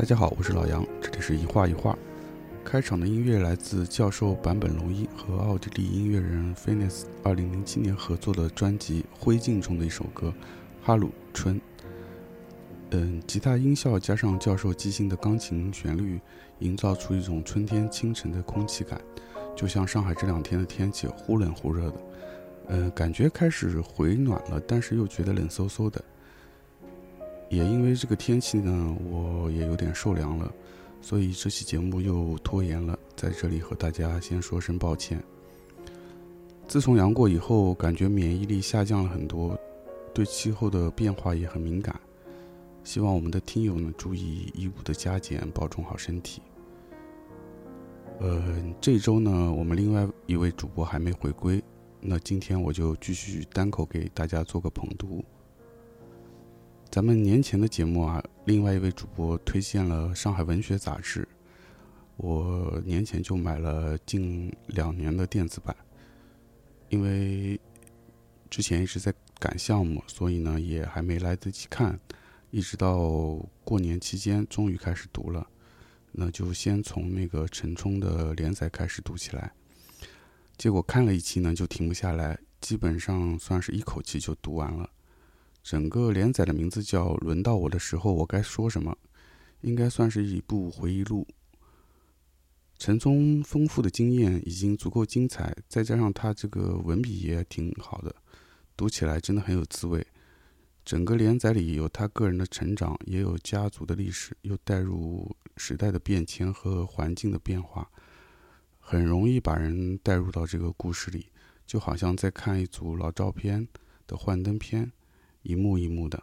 大家好，我是老杨，这里是一画一画。开场的音乐来自教授坂本龙一和奥地利音乐人 Finis 二零零七年合作的专辑《灰烬》中的一首歌《哈鲁春》。嗯，吉他音效加上教授即兴的钢琴旋律，营造出一种春天清晨的空气感，就像上海这两天的天气忽冷忽热的。嗯，感觉开始回暖了，但是又觉得冷飕飕的。也因为这个天气呢，我也有点受凉了，所以这期节目又拖延了。在这里和大家先说声抱歉。自从阳过以后，感觉免疫力下降了很多，对气候的变化也很敏感。希望我们的听友呢注意衣物的加减，保重好身体。呃，这周呢，我们另外一位主播还没回归，那今天我就继续单口给大家做个捧读。咱们年前的节目啊，另外一位主播推荐了《上海文学杂志》，我年前就买了近两年的电子版，因为之前一直在赶项目，所以呢也还没来得及看，一直到过年期间终于开始读了，那就先从那个陈冲的连载开始读起来，结果看了一期呢就停不下来，基本上算是一口气就读完了。整个连载的名字叫《轮到我的时候，我该说什么》，应该算是一部回忆录。陈冲丰富的经验已经足够精彩，再加上他这个文笔也挺好的，读起来真的很有滋味。整个连载里有他个人的成长，也有家族的历史，又带入时代的变迁和环境的变化，很容易把人带入到这个故事里，就好像在看一组老照片的幻灯片。一幕一幕的。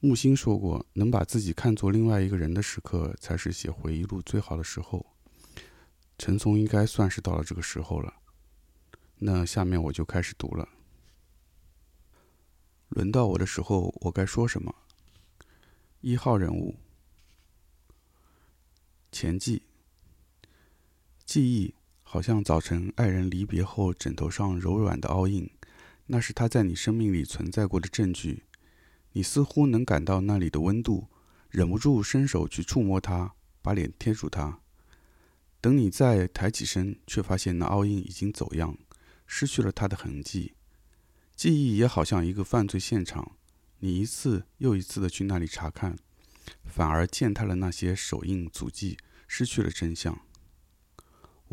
木心说过：“能把自己看作另外一个人的时刻，才是写回忆录最好的时候。”陈松应该算是到了这个时候了。那下面我就开始读了。轮到我的时候，我该说什么？一号人物：前记。记忆好像早晨爱人离别后枕头上柔软的凹印。那是他在你生命里存在过的证据，你似乎能感到那里的温度，忍不住伸手去触摸它，把脸贴住它。等你再抬起身，却发现那凹印已经走样，失去了它的痕迹。记忆也好像一个犯罪现场，你一次又一次的去那里查看，反而践踏了那些手印足迹，失去了真相。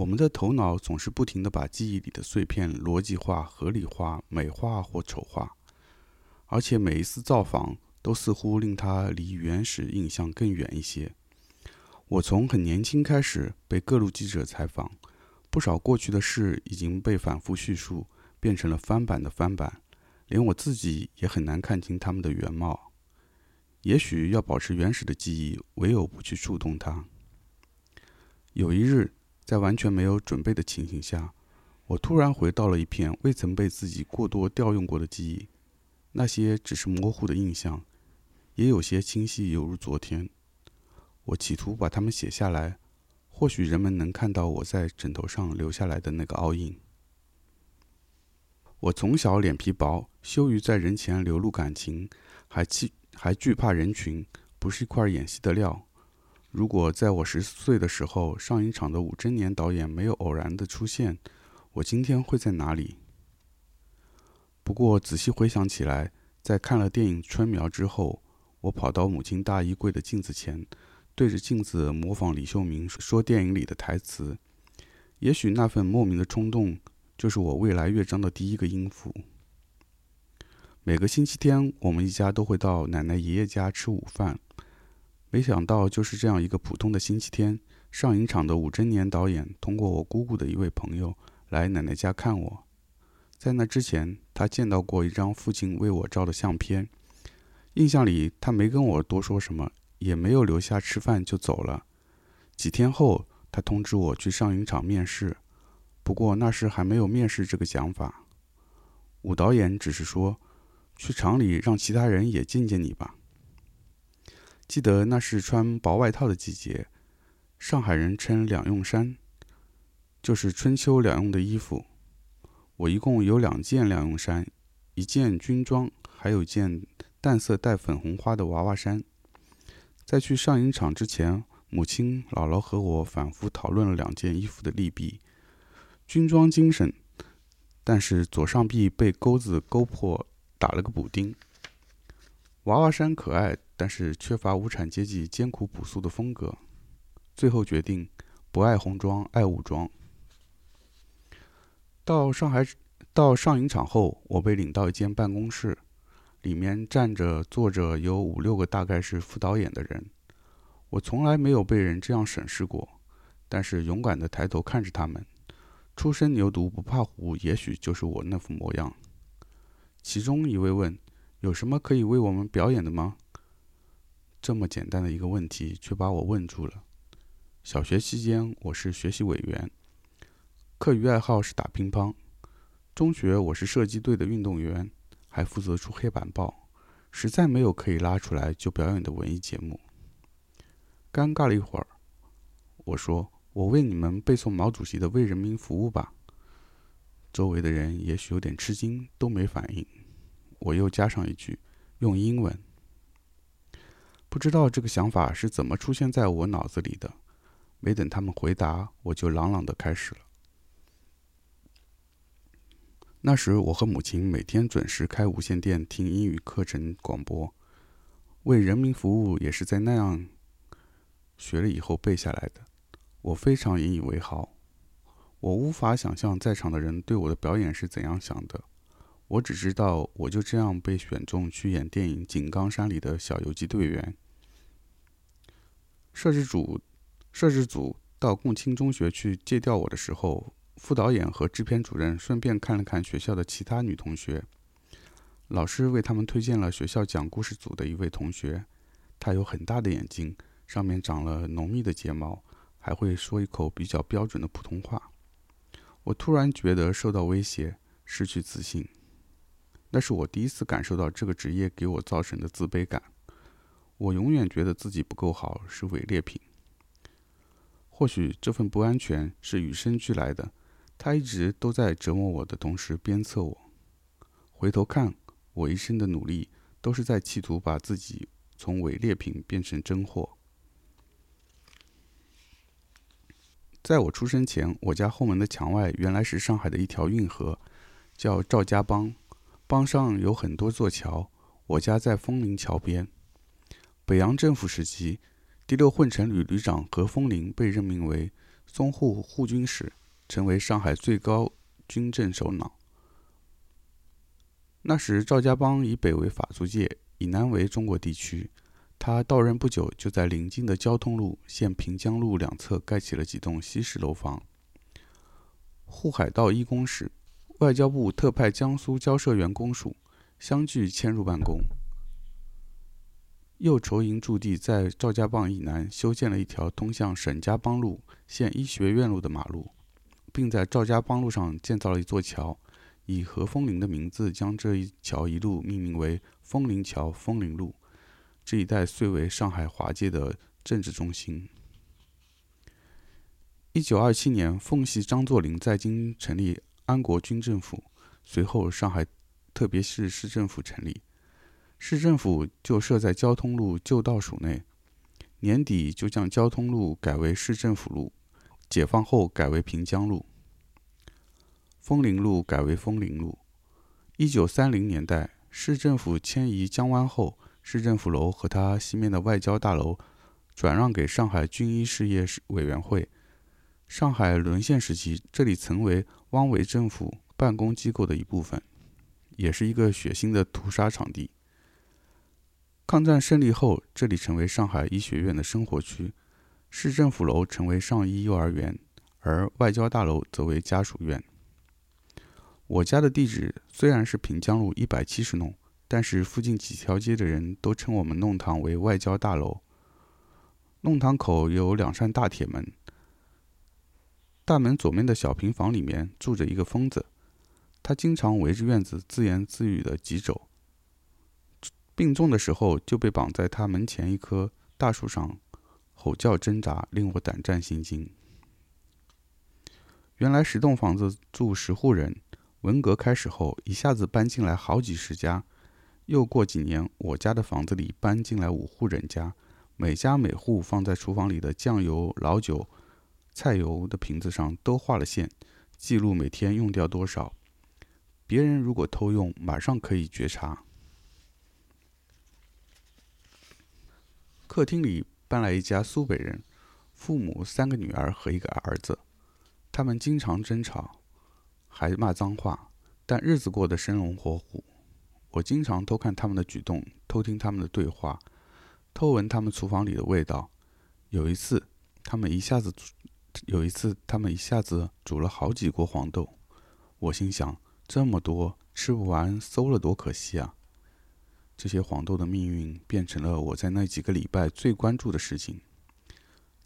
我们的头脑总是不停地把记忆里的碎片逻辑化、合理化、美化或丑化，而且每一次造访都似乎令它离原始印象更远一些。我从很年轻开始被各路记者采访，不少过去的事已经被反复叙述，变成了翻版的翻版，连我自己也很难看清他们的原貌。也许要保持原始的记忆，唯有不去触动它。有一日。在完全没有准备的情形下，我突然回到了一片未曾被自己过多调用过的记忆，那些只是模糊的印象，也有些清晰，犹如昨天。我企图把它们写下来，或许人们能看到我在枕头上留下来的那个凹印。我从小脸皮薄，羞于在人前流露感情，还惧还惧怕人群，不是一块演戏的料。如果在我十四岁的时候，上影厂的武真年导演没有偶然的出现，我今天会在哪里？不过仔细回想起来，在看了电影《春苗》之后，我跑到母亲大衣柜的镜子前，对着镜子模仿李秀明说电影里的台词。也许那份莫名的冲动，就是我未来乐章的第一个音符。每个星期天，我们一家都会到奶奶爷爷家吃午饭。没想到，就是这样一个普通的星期天，上影厂的武真年导演通过我姑姑的一位朋友来奶奶家看我。在那之前，他见到过一张父亲为我照的相片，印象里他没跟我多说什么，也没有留下吃饭就走了。几天后，他通知我去上影厂面试，不过那时还没有面试这个讲法。武导演只是说，去厂里让其他人也见见你吧。记得那是穿薄外套的季节，上海人称两用衫，就是春秋两用的衣服。我一共有两件两用衫，一件军装，还有一件淡色带粉红花的娃娃衫。在去上影厂之前，母亲、姥姥和我反复讨论了两件衣服的利弊。军装精神，但是左上臂被钩子勾破，打了个补丁。娃娃衫可爱，但是缺乏无产阶级艰苦朴素的风格。最后决定不爱红装，爱武装。到上海，到上影厂后，我被领到一间办公室。里面站着、坐着有五六个，大概是副导演的人。我从来没有被人这样审视过，但是勇敢地抬头看着他们。初生牛犊不怕虎，也许就是我那副模样。其中一位问：“有什么可以为我们表演的吗？”这么简单的一个问题，却把我问住了。小学期间，我是学习委员，课余爱好是打乒乓；中学，我是射击队的运动员。还负责出黑板报，实在没有可以拉出来就表演的文艺节目。尴尬了一会儿，我说：“我为你们背诵毛主席的《为人民服务》吧。”周围的人也许有点吃惊，都没反应。我又加上一句：“用英文。”不知道这个想法是怎么出现在我脑子里的。没等他们回答，我就朗朗的开始了。那时，我和母亲每天准时开无线电听英语课程广播，为人民服务也是在那样学了以后背下来的。我非常引以为豪。我无法想象在场的人对我的表演是怎样想的。我只知道，我就这样被选中去演电影《井冈山》里的小游击队员。摄制组，摄制组到共青中学去借调我的时候。副导演和制片主任顺便看了看学校的其他女同学，老师为他们推荐了学校讲故事组的一位同学，她有很大的眼睛，上面长了浓密的睫毛，还会说一口比较标准的普通话。我突然觉得受到威胁，失去自信，那是我第一次感受到这个职业给我造成的自卑感。我永远觉得自己不够好，是伪劣品。或许这份不安全是与生俱来的。他一直都在折磨我的同时鞭策我。回头看，我一生的努力都是在企图把自己从伪劣品变成真货。在我出生前，我家后门的墙外原来是上海的一条运河，叫赵家浜，帮上有很多座桥。我家在枫林桥边。北洋政府时期，第六混成旅旅长何风林被任命为淞沪护军使。成为上海最高军政首脑。那时赵家浜以北为法租界，以南为中国地区。他到任不久，就在邻近的交通路、现平江路两侧盖起了几栋西式楼房。沪海道一公使、外交部特派江苏交涉员公署相继迁入办公。右筹营驻地在赵家浜以南修建了一条通向沈家浜路（现医学院路）的马路。并在赵家浜路上建造了一座桥，以何风林的名字将这一桥一路命名为风林桥、风林路。这一带遂为上海华界的政治中心。一九二七年，奉系张作霖在京成立安国军政府，随后上海特别市市政府成立，市政府就设在交通路旧道署内。年底就将交通路改为市政府路。解放后改为平江路，枫林路改为枫林路。一九三零年代，市政府迁移江湾后，市政府楼和它西面的外交大楼转让给上海军医事业委员会。上海沦陷时期，这里曾为汪伪政府办公机构的一部分，也是一个血腥的屠杀场地。抗战胜利后，这里成为上海医学院的生活区。市政府楼成为上医幼儿园，而外交大楼则为家属院。我家的地址虽然是平江路一百七十弄，但是附近几条街的人都称我们弄堂为外交大楼。弄堂口有两扇大铁门，大门左面的小平房里面住着一个疯子，他经常围着院子自言自语的疾走。病重的时候就被绑在他门前一棵大树上。吼叫挣扎，令我胆战心惊。原来十栋房子住十户人，文革开始后，一下子搬进来好几十家。又过几年，我家的房子里搬进来五户人家，每家每户放在厨房里的酱油、老酒、菜油的瓶子上都画了线，记录每天用掉多少。别人如果偷用，马上可以觉察。客厅里搬来一家苏北人，父母三个女儿和一个儿子，他们经常争吵，还骂脏话，但日子过得生龙活虎。我经常偷看他们的举动，偷听他们的对话，偷闻他们厨房里的味道。有一次，他们一下子有一次他们一下子煮了好几锅黄豆，我心想：这么多吃不完，馊了多可惜啊！这些黄豆的命运变成了我在那几个礼拜最关注的事情。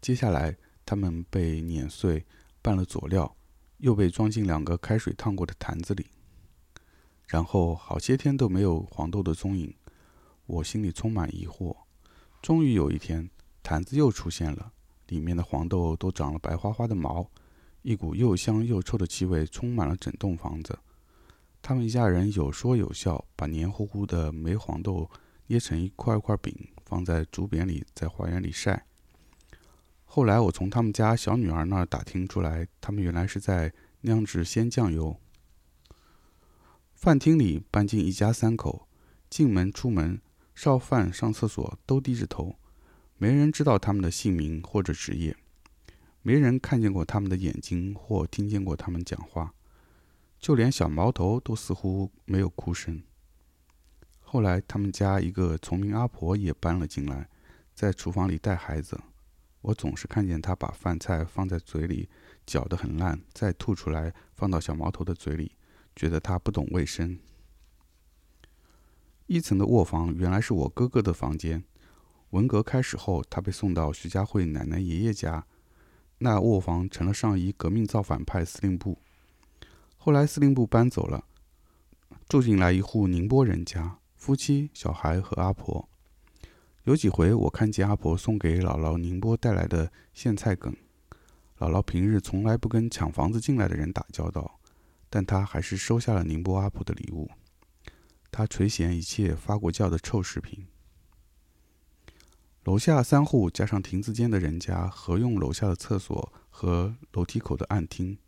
接下来，它们被碾碎，拌了佐料，又被装进两个开水烫过的坛子里。然后好些天都没有黄豆的踪影，我心里充满疑惑。终于有一天，坛子又出现了，里面的黄豆都长了白花花的毛，一股又香又臭的气味充满了整栋房子。他们一家人有说有笑，把黏糊糊的煤黄豆捏成一块块饼，放在竹匾里，在花园里晒。后来我从他们家小女儿那儿打听出来，他们原来是在酿制鲜酱油。饭厅里搬进一家三口，进门出门、烧饭、上厕所都低着头，没人知道他们的姓名或者职业，没人看见过他们的眼睛或听见过他们讲话。就连小毛头都似乎没有哭声。后来，他们家一个聪明阿婆也搬了进来，在厨房里带孩子。我总是看见她把饭菜放在嘴里，搅得很烂，再吐出来放到小毛头的嘴里，觉得他不懂卫生。一层的卧房原来是我哥哥的房间。文革开始后，他被送到徐家汇奶奶爷爷家，那卧房成了上一革命造反派司令部。后来司令部搬走了，住进来一户宁波人家，夫妻、小孩和阿婆。有几回我看见阿婆送给姥姥宁波带来的苋菜梗。姥姥平日从来不跟抢房子进来的人打交道，但她还是收下了宁波阿婆的礼物。她垂涎一切发过酵的臭食品。楼下三户加上亭子间的人家合用楼下的厕所和楼梯口的暗厅。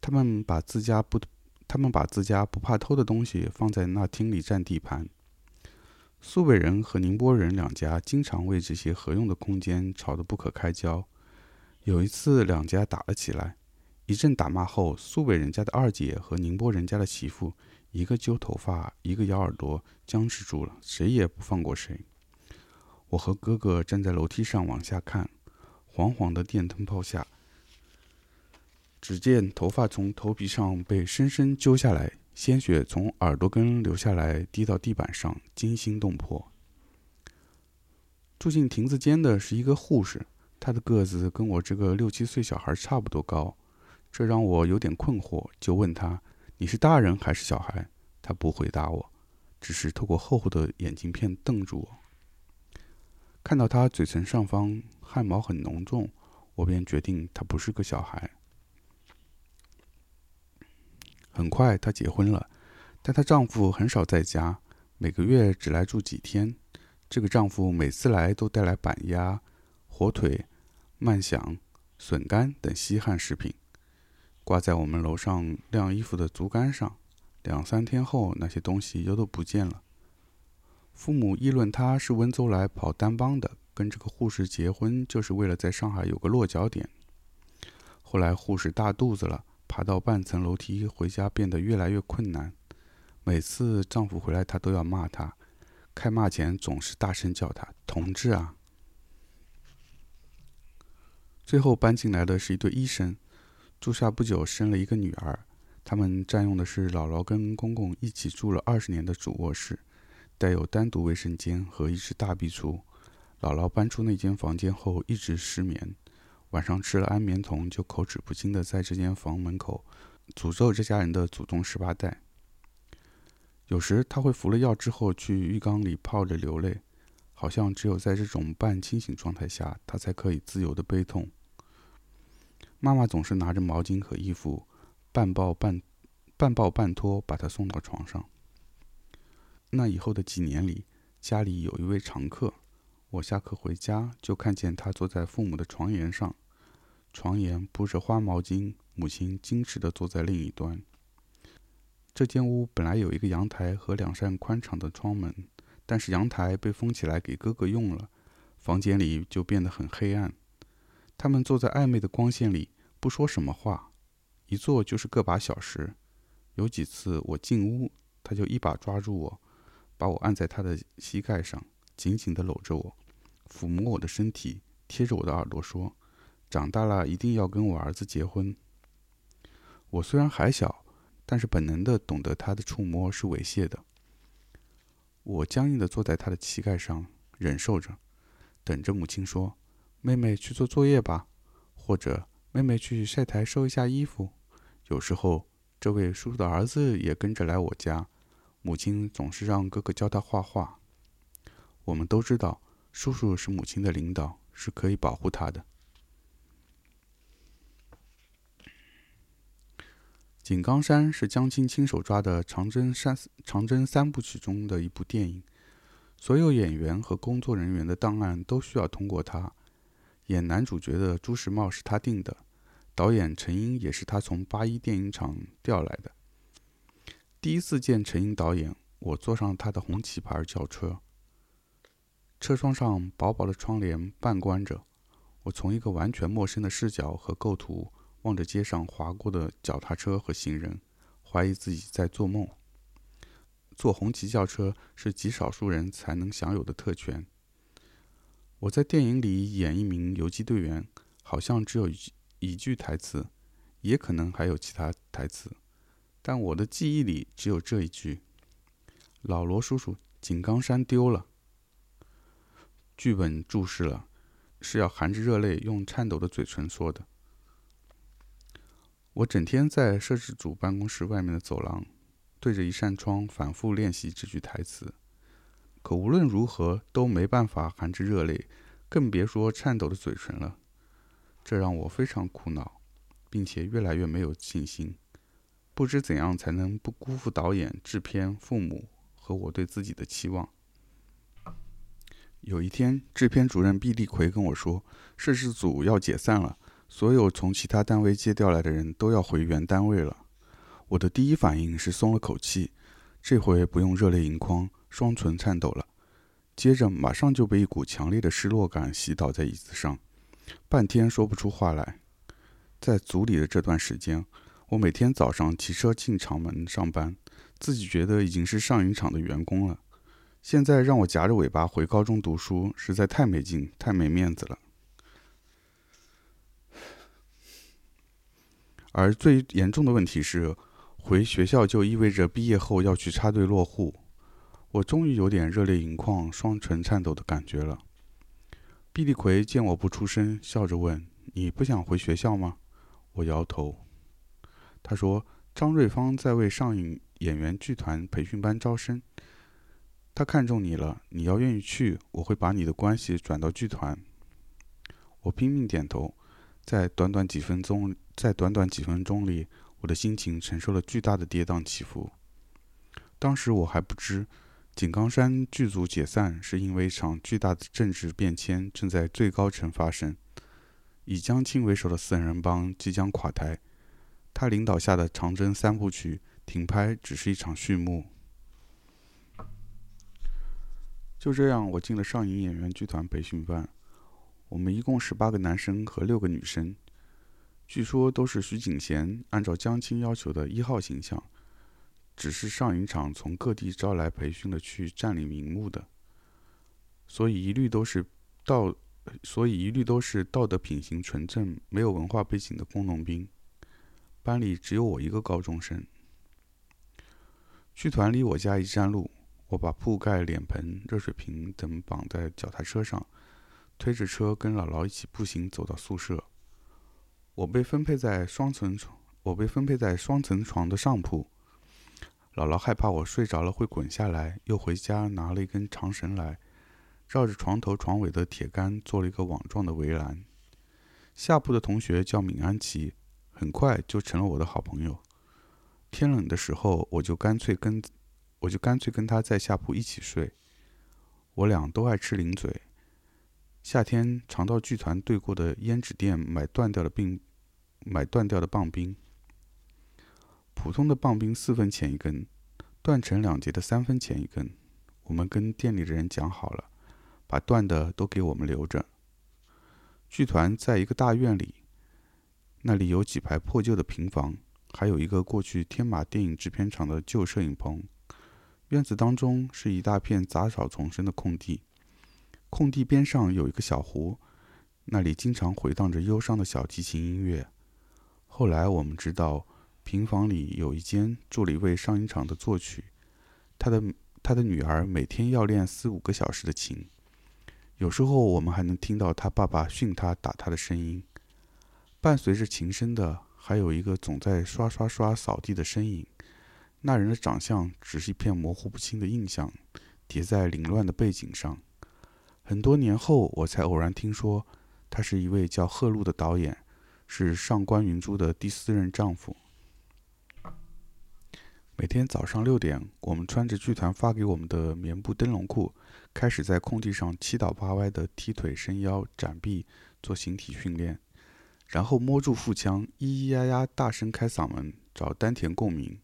他们把自家不，他们把自家不怕偷的东西放在那厅里占地盘。苏北人和宁波人两家经常为这些合用的空间吵得不可开交。有一次，两家打了起来，一阵打骂后，苏北人家的二姐和宁波人家的媳妇，一个揪头发，一个咬耳朵，僵持住了，谁也不放过谁。我和哥哥站在楼梯上往下看，黄黄的电灯泡下。只见头发从头皮上被深深揪下来，鲜血从耳朵根流下来，滴到地板上，惊心动魄。住进亭子间的是一个护士，她的个子跟我这个六七岁小孩差不多高，这让我有点困惑，就问她：“你是大人还是小孩？”她不回答我，只是透过厚厚的眼镜片瞪住我。看到她嘴唇上方汗毛很浓重，我便决定她不是个小孩。很快，她结婚了，但她丈夫很少在家，每个月只来住几天。这个丈夫每次来都带来板鸭、火腿、鳗响、笋干等稀罕食品，挂在我们楼上晾衣服的竹竿上。两三天后，那些东西又都不见了。父母议论他是温州来跑单帮的，跟这个护士结婚就是为了在上海有个落脚点。后来护士大肚子了。爬到半层楼梯回家变得越来越困难。每次丈夫回来，她都要骂他。开骂前总是大声叫他“同志啊”。最后搬进来的是一对医生，住下不久生了一个女儿。他们占用的是姥姥跟公公一起住了二十年的主卧室，带有单独卫生间和一只大壁橱。姥姥搬出那间房间后一直失眠。晚上吃了安眠酮，就口齿不清的在这间房门口诅咒这家人的祖宗十八代。有时他会服了药之后去浴缸里泡着流泪，好像只有在这种半清醒状态下，他才可以自由的悲痛。妈妈总是拿着毛巾和衣服，半抱半半抱半拖把他送到床上。那以后的几年里，家里有一位常客，我下课回家，就看见他坐在父母的床沿上，床沿铺着花毛巾，母亲矜持地坐在另一端。这间屋本来有一个阳台和两扇宽敞的窗门，但是阳台被封起来给哥哥用了，房间里就变得很黑暗。他们坐在暧昧的光线里，不说什么话，一坐就是个把小时。有几次我进屋，他就一把抓住我，把我按在他的膝盖上，紧紧地搂着我。抚摸我的身体，贴着我的耳朵说：“长大了一定要跟我儿子结婚。”我虽然还小，但是本能的懂得他的触摸是猥亵的。我僵硬的坐在他的膝盖上，忍受着，等着母亲说：“妹妹去做作业吧，或者妹妹去晒台收一下衣服。”有时候，这位叔叔的儿子也跟着来我家，母亲总是让哥哥教他画画。我们都知道。叔叔是母亲的领导，是可以保护她的。井冈山是江青亲手抓的长征三长征三部曲中的一部电影，所有演员和工作人员的档案都需要通过他。演男主角的朱时茂是他定的，导演陈英也是他从八一电影厂调来的。第一次见陈英导演，我坐上他的红旗牌轿车。车窗上薄薄的窗帘半关着，我从一个完全陌生的视角和构图望着街上划过的脚踏车和行人，怀疑自己在做梦。坐红旗轿车是极少数人才能享有的特权。我在电影里演一名游击队员，好像只有一句台词，也可能还有其他台词，但我的记忆里只有这一句：“老罗叔叔，井冈山丢了。”剧本注释了，是要含着热泪用颤抖的嘴唇说的。我整天在摄制组办公室外面的走廊，对着一扇窗反复练习这句台词，可无论如何都没办法含着热泪，更别说颤抖的嘴唇了。这让我非常苦恼，并且越来越没有信心，不知怎样才能不辜负导演、制片、父母和我对自己的期望。有一天，制片主任毕立奎跟我说：“摄制组要解散了，所有从其他单位借调来的人都要回原单位了。”我的第一反应是松了口气，这回不用热泪盈眶、双唇颤抖了。接着，马上就被一股强烈的失落感袭倒在椅子上，半天说不出话来。在组里的这段时间，我每天早上骑车进厂门上班，自己觉得已经是上影厂的员工了。现在让我夹着尾巴回高中读书，实在太没劲、太没面子了。而最严重的问题是，回学校就意味着毕业后要去插队落户。我终于有点热泪盈眶、双唇颤抖的感觉了。毕立奎见我不出声，笑着问：“你不想回学校吗？”我摇头。他说：“张瑞芳在为上影演员剧团培训班招生。”他看中你了，你要愿意去，我会把你的关系转到剧团。我拼命点头，在短短几分钟，在短短几分钟里，我的心情承受了巨大的跌宕起伏。当时我还不知，井冈山剧组解散是因为一场巨大的政治变迁正在最高层发生，以江青为首的四人帮即将垮台，他领导下的长征三部曲停拍只是一场序幕。就这样，我进了上影演员剧团培训班。我们一共十八个男生和六个女生，据说都是徐景贤按照江青要求的一号形象，只是上影厂从各地招来培训的去占领名目的，所以一律都是道，所以一律都是道德品行纯正、没有文化背景的工农兵。班里只有我一个高中生。剧团离我家一站路。我把铺盖、脸盆、热水瓶等绑在脚踏车上，推着车跟姥姥一起步行走到宿舍。我被分配在双层床，我被分配在双层床的上铺。姥姥害怕我睡着了会滚下来，又回家拿了一根长绳来，绕着床头床尾的铁杆做了一个网状的围栏。下铺的同学叫闵安琪，很快就成了我的好朋友。天冷的时候，我就干脆跟。我就干脆跟他在下铺一起睡。我俩都爱吃零嘴，夏天常到剧团对过的胭脂店买断掉的冰，买断掉的棒冰。普通的棒冰四分钱一根，断成两截的三分钱一根。我们跟店里的人讲好了，把断的都给我们留着。剧团在一个大院里，那里有几排破旧的平房，还有一个过去天马电影制片厂的旧摄影棚。院子当中是一大片杂草丛生的空地。空地边上有一个小湖，那里经常回荡着忧伤的小提琴音乐。后来我们知道，平房里有一间住了一位上音厂的作曲，他的他的女儿每天要练四五个小时的琴。有时候我们还能听到他爸爸训他打他的声音。伴随着琴声的，还有一个总在刷刷刷扫地的身影。那人的长相只是一片模糊不清的印象，叠在凌乱的背景上。很多年后，我才偶然听说，他是一位叫贺禄的导演，是上官云珠的第四任丈夫。每天早上六点，我们穿着剧团发给我们的棉布灯笼裤，开始在空地上七倒八歪的踢腿、伸腰、展臂，做形体训练，然后摸住腹腔，咿咿呀呀大声开嗓门，找丹田共鸣。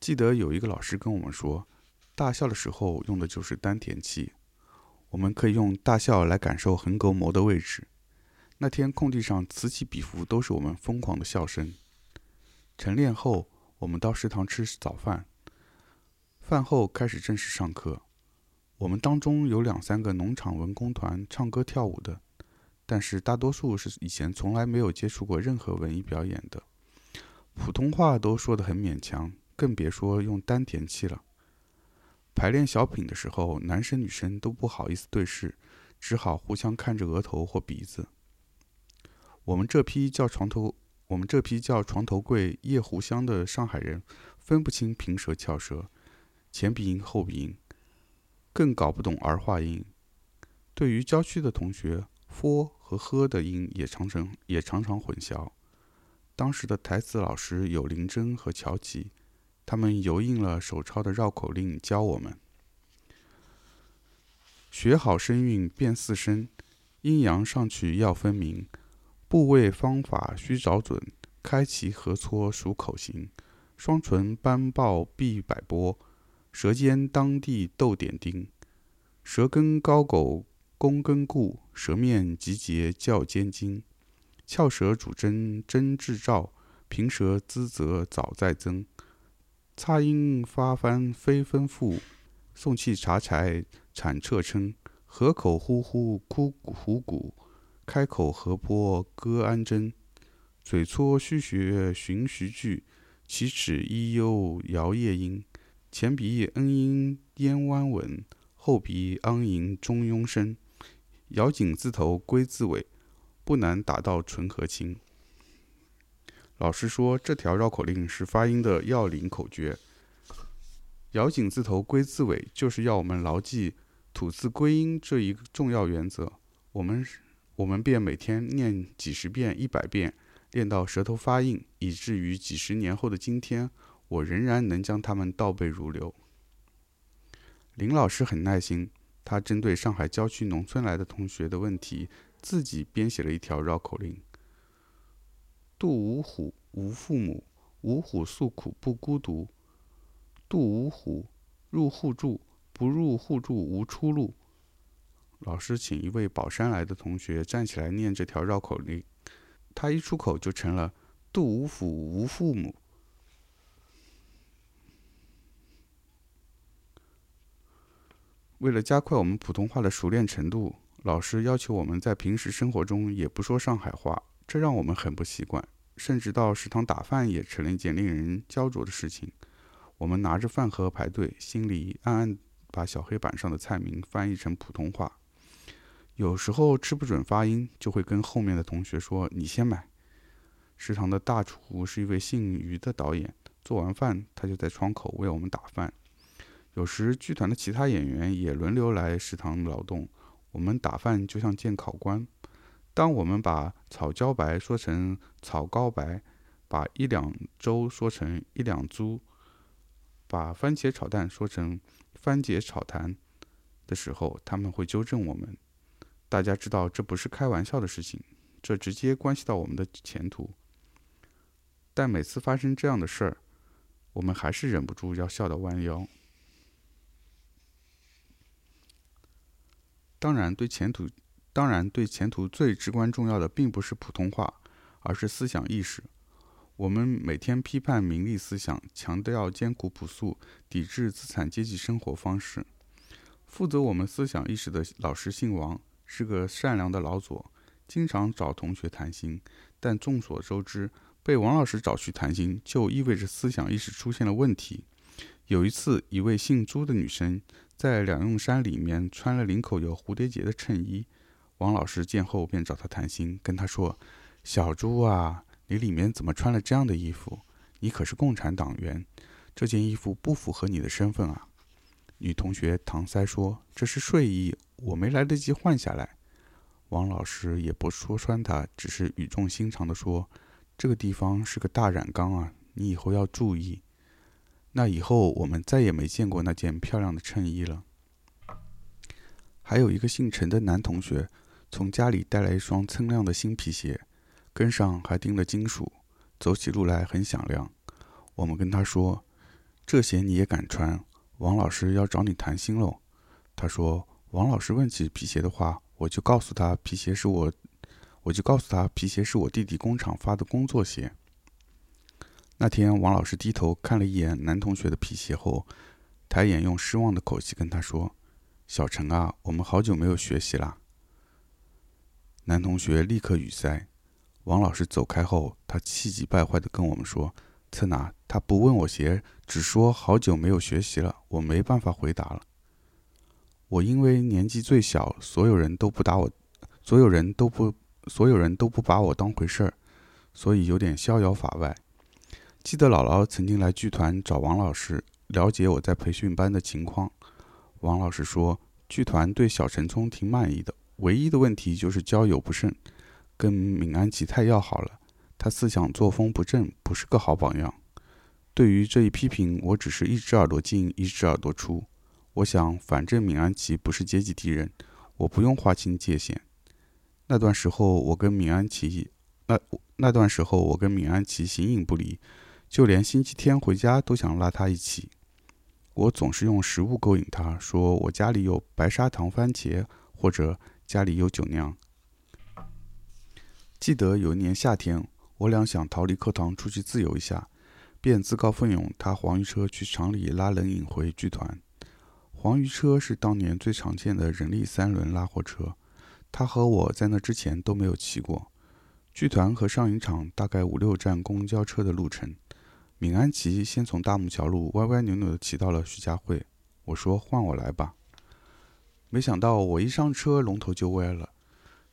记得有一个老师跟我们说，大笑的时候用的就是丹田气。我们可以用大笑来感受横膈膜的位置。那天空地上此起彼伏，都是我们疯狂的笑声。晨练后，我们到食堂吃早饭。饭后开始正式上课。我们当中有两三个农场文工团唱歌跳舞的，但是大多数是以前从来没有接触过任何文艺表演的，普通话都说得很勉强，更别说用丹田气了。排练小品的时候，男生女生都不好意思对视，只好互相看着额头或鼻子。我们这批叫床头，我们这批叫床头柜、夜壶香的上海人，分不清平舌翘舌，前鼻音后鼻音，更搞不懂儿化音。对于郊区的同学，f 和喝的音也常常也常常混淆。当时的台词老师有林真和乔琪。他们油印了手抄的绕口令，教我们学好声韵辨四声，阴阳上去要分明，部位方法须找准，开齐合撮数口型，双唇班抱必摆波，舌尖当地斗点丁，舌根高狗弓根固，舌面集结较尖筋，翘舌主针真制照，平舌滋则早在增。擦音发翻非分复，送气查柴产彻称，合口呼呼哭虎鼓，开口合波歌安贞，嘴搓虚学寻徐句，起齿依幽摇夜音，前鼻恩音咽弯稳，后鼻昂吟中庸声，咬紧字头归字尾，不难达到纯和清。老师说，这条绕口令是发音的要领口诀。咬紧字头归字尾，就是要我们牢记吐字归音这一重要原则。我们我们便每天念几十遍、一百遍，练到舌头发硬，以至于几十年后的今天，我仍然能将它们倒背如流。林老师很耐心，他针对上海郊区农村来的同学的问题，自己编写了一条绕口令。杜五虎无父母，五虎诉苦不孤独。渡五虎，入互助；不入互助，无出路。老师请一位宝山来的同学站起来念这条绕口令，他一出口就成了“杜五虎无父母”。为了加快我们普通话的熟练程度，老师要求我们在平时生活中也不说上海话，这让我们很不习惯，甚至到食堂打饭也成了一件令人焦灼的事情。我们拿着饭盒排队，心里暗暗把小黑板上的菜名翻译成普通话。有时候吃不准发音，就会跟后面的同学说：“你先买。”食堂的大厨是一位姓于的导演，做完饭他就在窗口为我们打饭。有时剧团的其他演员也轮流来食堂劳动，我们打饭就像见考官。当我们把草茭白说成草膏白，把一两粥说成一两租。把番茄炒蛋说成番茄炒蛋的时候，他们会纠正我们。大家知道这不是开玩笑的事情，这直接关系到我们的前途。但每次发生这样的事儿，我们还是忍不住要笑到弯腰。当然，对前途，当然对前途最至关重要的，并不是普通话，而是思想意识。我们每天批判名利思想，强调艰苦朴素，抵制资产阶级生活方式。负责我们思想意识的老师姓王，是个善良的老左，经常找同学谈心。但众所周知，被王老师找去谈心，就意味着思想意识出现了问题。有一次，一位姓朱的女生。在两用衫里面穿了领口有蝴蝶结的衬衣，王老师见后便找他谈心，跟他说：“小朱啊，你里面怎么穿了这样的衣服？你可是共产党员，这件衣服不符合你的身份啊。”女同学搪塞说：“这是睡衣，我没来得及换下来。”王老师也不说穿他，只是语重心长地说：“这个地方是个大染缸啊，你以后要注意。”那以后我们再也没见过那件漂亮的衬衣了。还有一个姓陈的男同学，从家里带来一双锃亮的新皮鞋，跟上还钉了金属，走起路来很响亮。我们跟他说：“这鞋你也敢穿？王老师要找你谈心喽。”他说：“王老师问起皮鞋的话，我就告诉他皮鞋是我，我就告诉他皮鞋是我弟弟工厂发的工作鞋。”那天，王老师低头看了一眼男同学的皮鞋后，抬眼用失望的口气跟他说：“小陈啊，我们好久没有学习啦。”男同学立刻语塞。王老师走开后，他气急败坏地跟我们说：“策哪，他不问我鞋，只说好久没有学习了，我没办法回答了。我因为年纪最小，所有人都不打我，所有人都不，所有人都不把我当回事儿，所以有点逍遥法外。”记得姥姥曾经来剧团找王老师了解我在培训班的情况。王老师说，剧团对小陈聪挺满意的，唯一的问题就是交友不慎，跟闵安琪太要好了，他思想作风不正，不是个好榜样。对于这一批评，我只是一只耳朵进，一只耳朵出。我想，反正闵安琪不是阶级敌人，我不用划清界限。那段时候，我跟闵安琪，那那段时候我跟闵安琪形影不离。就连星期天回家都想拉他一起，我总是用食物勾引他，说我家里有白砂糖番茄，或者家里有酒酿。记得有一年夏天，我俩想逃离课堂出去自由一下，便自告奋勇搭黄鱼车去厂里拉冷饮回剧团。黄鱼车是当年最常见的人力三轮拉货车，他和我在那之前都没有骑过。剧团和上影厂大概五六站公交车的路程。闵安琪先从大木桥路歪歪扭扭地骑到了徐家汇。我说：“换我来吧。”没想到我一上车，龙头就歪了，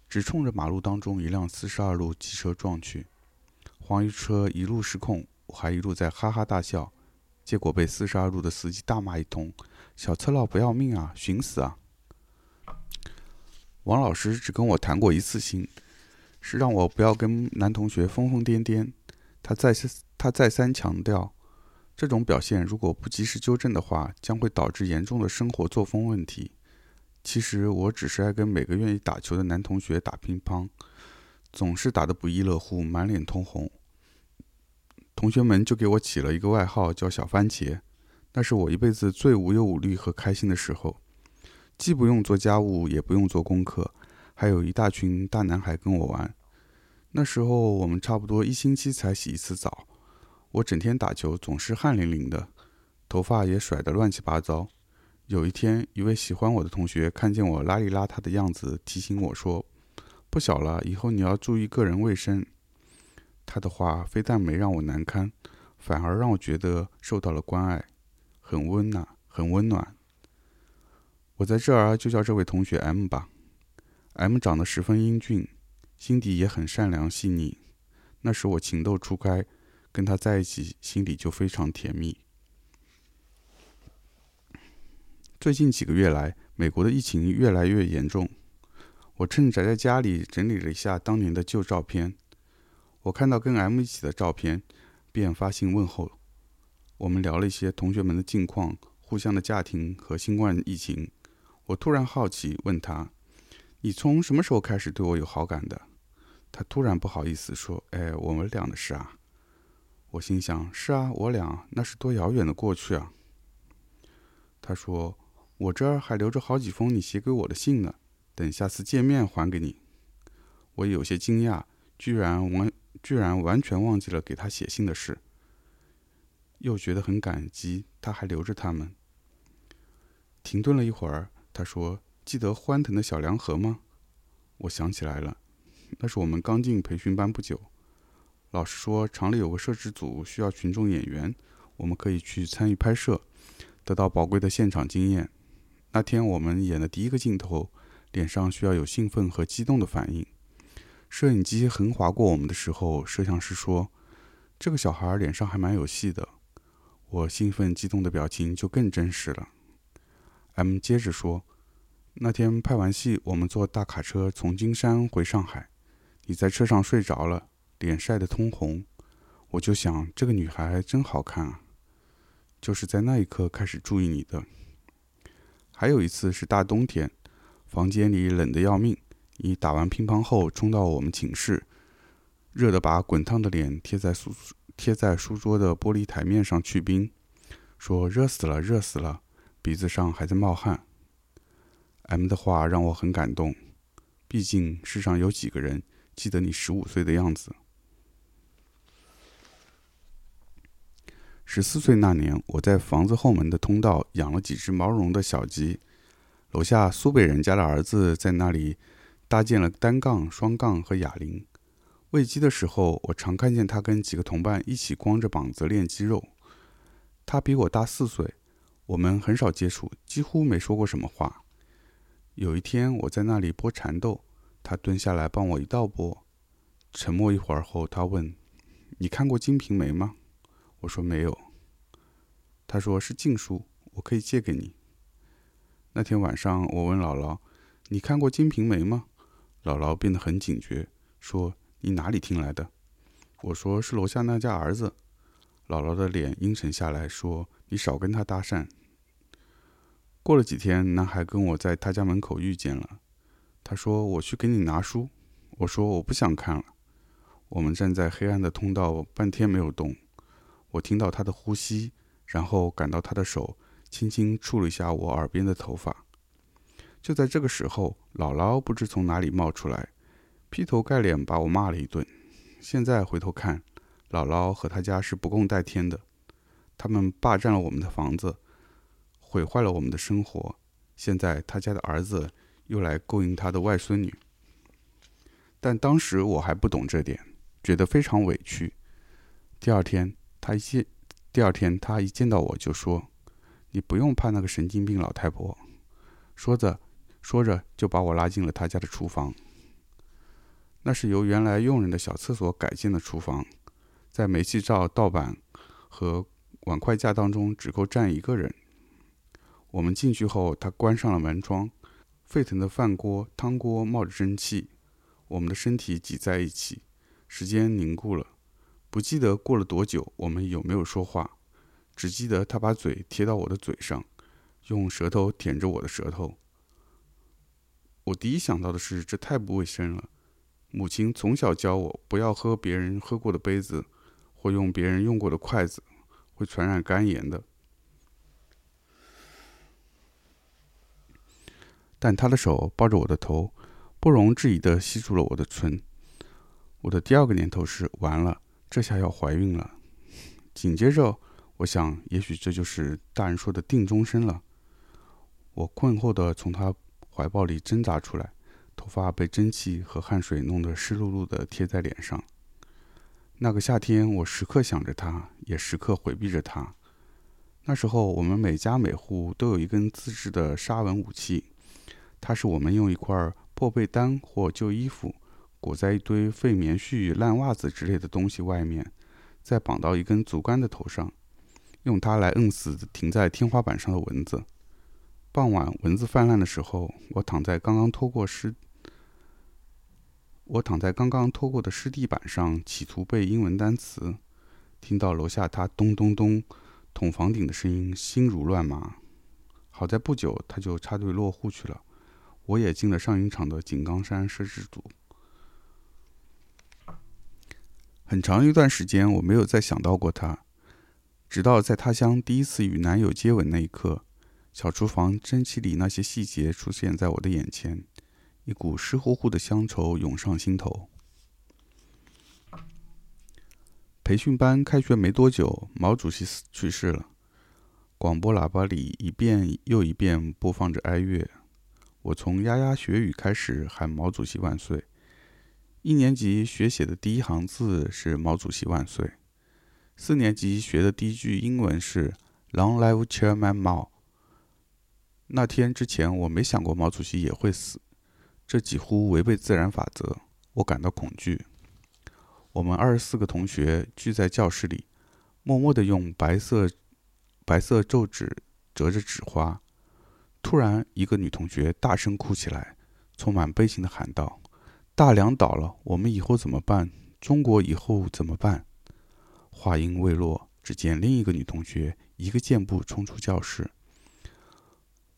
直冲着马路当中一辆四十二路汽车撞去。黄鱼车一路失控，我还一路在哈哈大笑，结果被四十二路的司机大骂一通：“小侧老不要命啊，寻死啊！”王老师只跟我谈过一次心，是让我不要跟男同学疯疯癫癫。他再次。他再三强调，这种表现如果不及时纠正的话，将会导致严重的生活作风问题。其实我只是爱跟每个愿意打球的男同学打乒乓，总是打得不亦乐乎，满脸通红。同学们就给我起了一个外号，叫“小番茄”。那是我一辈子最无忧无虑和开心的时候，既不用做家务，也不用做功课，还有一大群大男孩跟我玩。那时候我们差不多一星期才洗一次澡。我整天打球，总是汗淋淋的，头发也甩得乱七八糟。有一天，一位喜欢我的同学看见我邋里邋遢的样子，提醒我说：“不小了，以后你要注意个人卫生。”他的话非但没让我难堪，反而让我觉得受到了关爱，很温暖，很温暖。我在这儿就叫这位同学 M 吧。M 长得十分英俊，心底也很善良细腻。那时我情窦初开。跟他在一起，心里就非常甜蜜。最近几个月来，美国的疫情越来越严重。我趁宅在家里整理了一下当年的旧照片，我看到跟 M 一起的照片，便发信问候。我们聊了一些同学们的近况、互相的家庭和新冠疫情。我突然好奇，问他：“你从什么时候开始对我有好感的？”他突然不好意思说：“哎，我们俩的事啊。”我心想：“是啊，我俩那是多遥远的过去啊。”他说：“我这儿还留着好几封你写给我的信呢，等下次见面还给你。”我有些惊讶，居然完居然完全忘记了给他写信的事，又觉得很感激，他还留着他们。停顿了一会儿，他说：“记得欢腾的小凉河吗？”我想起来了，那是我们刚进培训班不久。老师说厂里有个摄制组需要群众演员，我们可以去参与拍摄，得到宝贵的现场经验。那天我们演的第一个镜头，脸上需要有兴奋和激动的反应。摄影机横划过我们的时候，摄像师说：“这个小孩脸上还蛮有戏的。”我兴奋激动的表情就更真实了。M 接着说：“那天拍完戏，我们坐大卡车从金山回上海，你在车上睡着了，脸晒得通红。我就想，这个女孩真好看啊。就是在那一刻开始注意你的。还有一次是大冬天，房间里冷得要命。”你打完乒乓后冲到我们寝室，热得把滚烫的脸贴在书贴在书桌的玻璃台面上去冰，说热死了，热死了，鼻子上还在冒汗。M 的话让我很感动，毕竟世上有几个人记得你十五岁的样子。十四岁那年，我在房子后门的通道养了几只毛绒的小鸡，楼下苏北人家的儿子在那里。搭建了单杠、双杠和哑铃。喂鸡的时候，我常看见他跟几个同伴一起光着膀子练肌肉。他比我大四岁，我们很少接触，几乎没说过什么话。有一天，我在那里剥蚕豆，他蹲下来帮我一道剥。沉默一会儿后，他问：“你看过《金瓶梅》吗？”我说：“没有。”他说：“是禁书，我可以借给你。”那天晚上，我问姥姥：“你看过《金瓶梅》吗？”姥姥变得很警觉，说：“你哪里听来的？”我说：“是楼下那家儿子。”姥姥的脸阴沉下来，说：“你少跟他搭讪。”过了几天，男孩跟我在他家门口遇见了。他说：“我去给你拿书。”我说：“我不想看了。”我们站在黑暗的通道半天没有动。我听到他的呼吸，然后感到他的手轻轻触了一下我耳边的头发。就在这个时候，姥姥不知从哪里冒出来，劈头盖脸把我骂了一顿。现在回头看，姥姥和他家是不共戴天的，他们霸占了我们的房子，毁坏了我们的生活。现在他家的儿子又来勾引他的外孙女，但当时我还不懂这点，觉得非常委屈。第二天，他一见，第二天他一见到我就说：“你不用怕那个神经病老太婆。”说着。说着，就把我拉进了他家的厨房。那是由原来佣人的小厕所改建的厨房，在煤气灶、盗版和碗筷架当中只够站一个人。我们进去后，他关上了门窗。沸腾的饭锅、汤锅冒着蒸汽，我们的身体挤在一起，时间凝固了。不记得过了多久，我们有没有说话，只记得他把嘴贴到我的嘴上，用舌头舔着我的舌头。我第一想到的是，这太不卫生了。母亲从小教我不要喝别人喝过的杯子，或用别人用过的筷子，会传染肝炎的。但他的手抱着我的头，不容置疑地吸住了我的唇。我的第二个念头是：完了，这下要怀孕了。紧接着，我想，也许这就是大人说的定终身了。我困惑地从他。怀抱里挣扎出来，头发被蒸汽和汗水弄得湿漉漉的，贴在脸上。那个夏天，我时刻想着他，也时刻回避着他。那时候，我们每家每户都有一根自制的杀蚊武器，它是我们用一块破被单或旧衣服裹在一堆废棉絮、烂袜子之类的东西外面，再绑到一根竹竿的头上，用它来摁死停在天花板上的蚊子。傍晚，蚊子泛滥的时候，我躺在刚刚拖过湿，我躺在刚刚拖过的湿地板上，企图背英文单词。听到楼下他咚咚咚捅房顶的声音，心如乱麻。好在不久他就插队落户去了，我也进了上影厂的井冈山摄制组。很长一段时间，我没有再想到过他，直到在他乡第一次与男友接吻那一刻，小厨房蒸汽里那些细节出现在我的眼前，一股湿乎乎的乡愁涌上心头。培训班开学没多久，毛主席去世了，广播喇叭里一遍又一遍播放着哀乐。我从牙牙学语开始喊毛主席万岁。一年级学写的第一行字是“毛主席万岁”，四年级学的第一句英文是 “Long live Chairman Mao”。那天之前，我没想过毛主席也会死，这几乎违背自然法则，我感到恐惧。我们二十四个同学聚在教室里，默默地用白色白色皱纸折着纸花。突然，一个女同学大声哭起来，充满悲情地喊道。大梁倒了，我们以后怎么办？中国以后怎么办？话音未落，只见另一个女同学一个箭步冲出教室。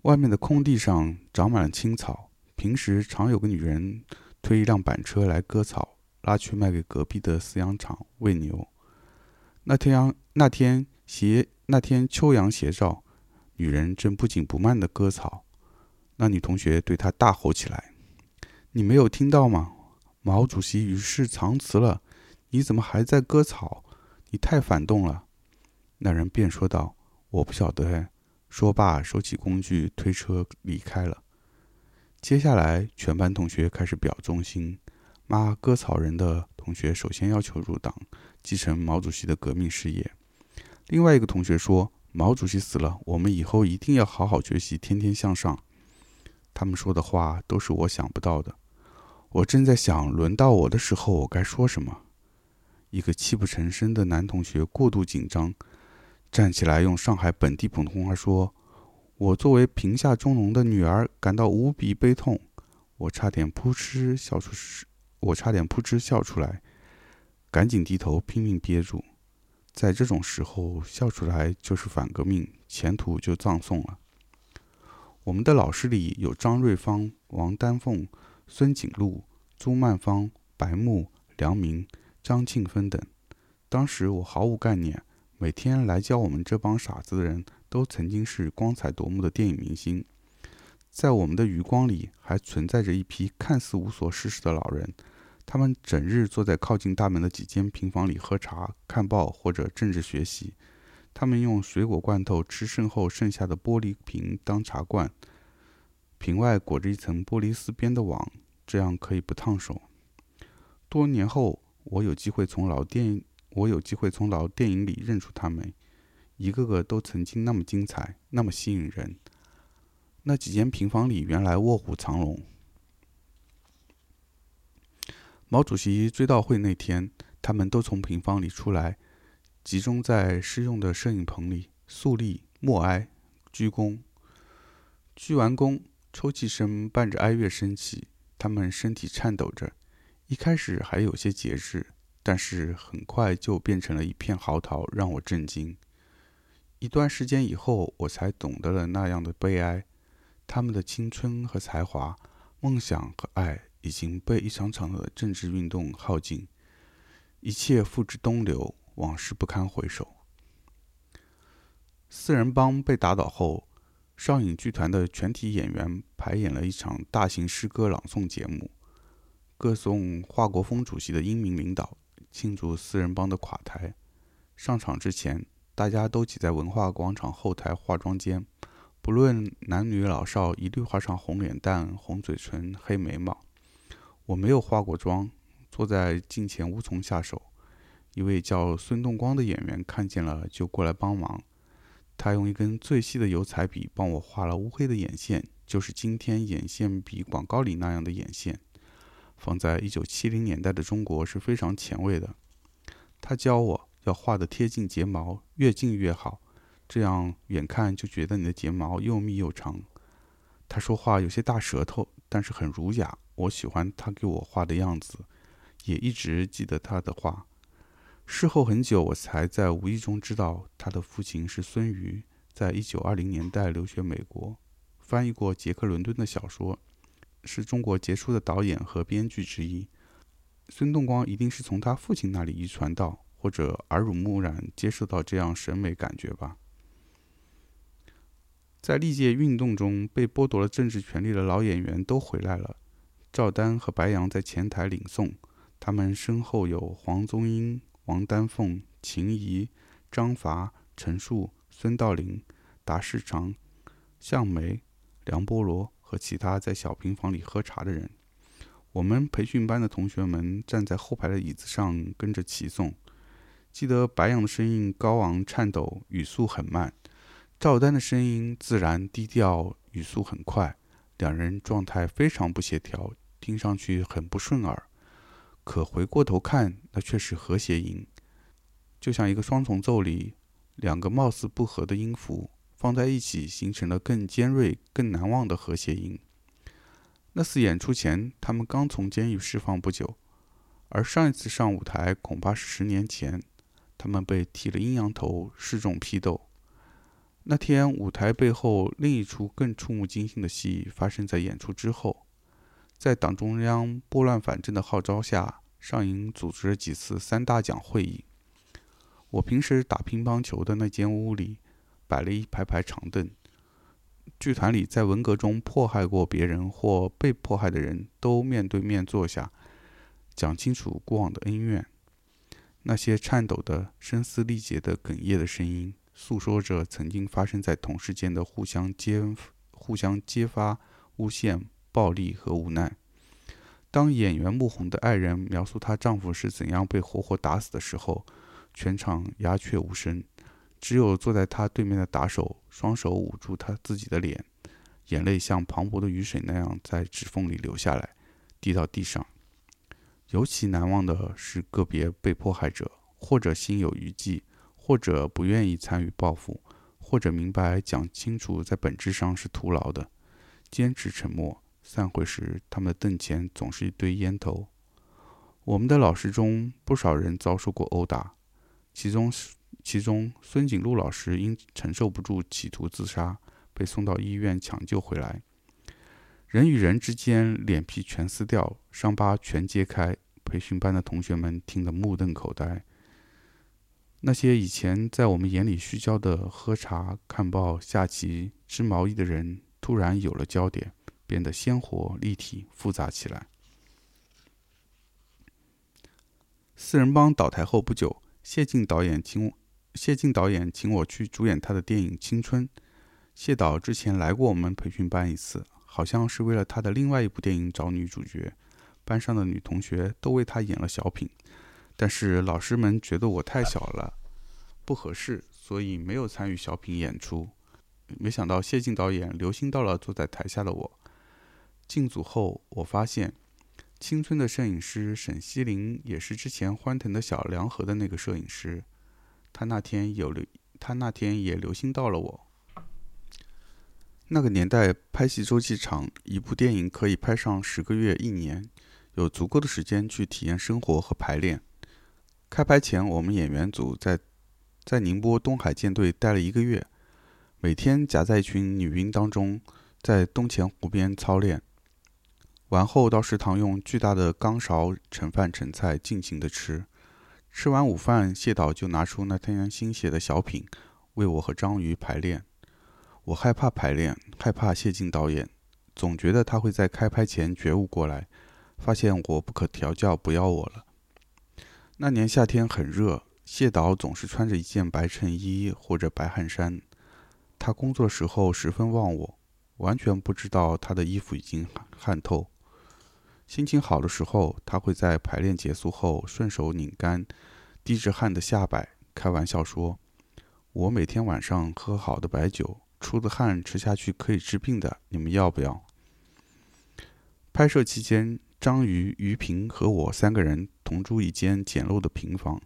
外面的空地上长满了青草，平时常有个女人推一辆板车来割草，拉去卖给隔壁的饲养场喂牛。那天那天斜那天秋阳斜照，女人正不紧不慢地割草。那女同学对她大吼起来。你没有听到吗？毛主席与世长辞了，你怎么还在割草？你太反动了。那人便说道：“我不晓得。”说罢，收起工具，推车离开了。接下来，全班同学开始表忠心。骂割草人的同学首先要求入党，继承毛主席的革命事业。另外一个同学说：“毛主席死了，我们以后一定要好好学习，天天向上。”他们说的话都是我想不到的。我正在想，轮到我的时候，我该说什么？一个泣不成声的男同学过度紧张，站起来用上海本地普通话说：“我作为贫下中农的女儿，感到无比悲痛。”我差点扑哧笑出，我差点扑哧笑出来，赶紧低头拼命憋住。在这种时候，笑出来就是反革命，前途就葬送了。我们的老师里有张瑞芳、王丹凤。孙景路、朱曼芳、白木、梁明、张庆芬等，当时我毫无概念。每天来教我们这帮傻子的人都曾经是光彩夺目的电影明星。在我们的余光里，还存在着一批看似无所事事的老人，他们整日坐在靠近大门的几间平房里喝茶、看报或者政治学习。他们用水果罐头吃剩后剩下的玻璃瓶当茶罐。瓶外裹着一层玻璃丝编的网，这样可以不烫手。多年后，我有机会从老电影，我有机会从老电影里认出他们，一个个都曾经那么精彩，那么吸引人。那几间平房里原来卧虎藏龙。毛主席追悼会那天，他们都从平房里出来，集中在施用的摄影棚里肃立、默哀、鞠躬。鞠完躬。抽泣声伴着哀乐升起，他们身体颤抖着，一开始还有些节制，但是很快就变成了一片嚎啕，让我震惊。一段时间以后，我才懂得了那样的悲哀。他们的青春和才华、梦想和爱已经被一场场的政治运动耗尽，一切付之东流，往事不堪回首。四人帮被打倒后。上影剧团的全体演员排演了一场大型诗歌朗诵节目，歌颂华国锋主席的英明领导，庆祝四人帮的垮台。上场之前，大家都挤在文化广场后台化妆间，不论男女老少，一律画上红脸蛋、红嘴唇、黑眉毛。我没有化过妆，坐在镜前无从下手。一位叫孙栋光的演员看见了，就过来帮忙。他用一根最细的油彩笔帮我画了乌黑的眼线，就是今天眼线笔广告里那样的眼线。放在一九七零年代的中国是非常前卫的。他教我要画的贴近睫毛，越近越好，这样远看就觉得你的睫毛又密又长。他说话有些大舌头，但是很儒雅。我喜欢他给我画的样子，也一直记得他的话。事后很久，我才在无意中知道，他的父亲是孙瑜，在一九二零年代留学美国，翻译过杰克伦敦的小说，是中国杰出的导演和编剧之一。孙洞光一定是从他父亲那里遗传到，或者耳濡目染接受到这样审美感觉吧。在历届运动中被剥夺了政治权利的老演员都回来了，赵丹和白杨在前台领送，他们身后有黄宗英、王丹凤、秦怡、张伐、陈数、孙道临、达世长、向梅、梁波罗和其他在小平房里喝茶的人。我们培训班的同学们站在后排的椅子上跟着齐颂。记得白杨的声音高昂颤抖，语速很慢；赵丹的声音自然低调，语速很快。两人状态非常不协调，听上去很不顺耳。可回过头看，那却是和谐音，就像一个双重奏里两个貌似不和的音符放在一起，形成了更尖锐、更难忘的和谐音。那次演出前，他们刚从监狱释放不久，而上一次上舞台恐怕是十年前。他们被剃了阴阳头，示众批斗。那天舞台背后另一出更触目惊心的戏发生在演出之后，在党中央拨乱反正的号召下，上影组织了几次三大奖会议。我平时打乒乓球的那间屋里，摆了一排排长凳。剧团里在文革中迫害过别人或被迫害的人都面对面坐下，讲清楚过往的恩怨。那些颤抖的、声嘶力竭的、哽咽的声音，诉说着曾经发生在同事间的互相揭、互相揭发、诬陷、暴力和无奈。当演员穆红的爱人描述她丈夫是怎样被活活打死的时候，全场鸦雀无声。只有坐在她对面的打手，双手捂住他自己的脸，眼泪像磅礴的雨水那样在指缝里流下来，滴到地上。尤其难忘的是个别被迫害者，或者心有余悸，或者不愿意参与报复，或者明白讲清楚在本质上是徒劳的，坚持沉默。散会时，他们的凳前总是一堆烟头。我们的老师中，不少人遭受过殴打，其中。其中，孙景禄老师因承受不住，企图自杀，被送到医院抢救回来。人与人之间，脸皮全撕掉，伤疤全揭开。培训班的同学们听得目瞪口呆。那些以前在我们眼里虚焦的喝茶、看报、下棋、织毛衣的人，突然有了焦点，变得鲜活、立体、复杂起来。四人帮倒台后不久，谢晋导演请我。谢晋导演请我去主演他的电影《青春》。谢导之前来过我们培训班一次，好像是为了他的另外一部电影找女主角。班上的女同学都为他演了小品，但是老师们觉得我太小了，不合适，所以没有参与小品演出。没想到谢晋导演留心到了坐在台下的我。进组后，我发现《青春》的摄影师沈西林也是之前欢腾的小梁河的那个摄影师。他那天有留，他那天也留心到了我。那个年代拍戏周期长，一部电影可以拍上十个月、一年，有足够的时间去体验生活和排练。开拍前，我们演员组在在宁波东海舰队待了一个月，每天夹在一群女兵当中，在东钱湖边操练。完后到食堂用巨大的钢勺盛饭盛菜，尽情的吃。吃完午饭，谢导就拿出那天新写的小品，为我和章鱼排练。我害怕排练，害怕谢晋导演，总觉得他会在开拍前觉悟过来，发现我不可调教，不要我了。那年夏天很热，谢导总是穿着一件白衬衣或者白汗衫。他工作时候十分忘我，完全不知道他的衣服已经汗透。心情好的时候，他会在排练结束后顺手拧干滴着汗的下摆，开玩笑说：“我每天晚上喝好的白酒，出的汗吃下去可以治病的，你们要不要？”拍摄期间，张瑜、于平和我三个人同住一间简陋的平房，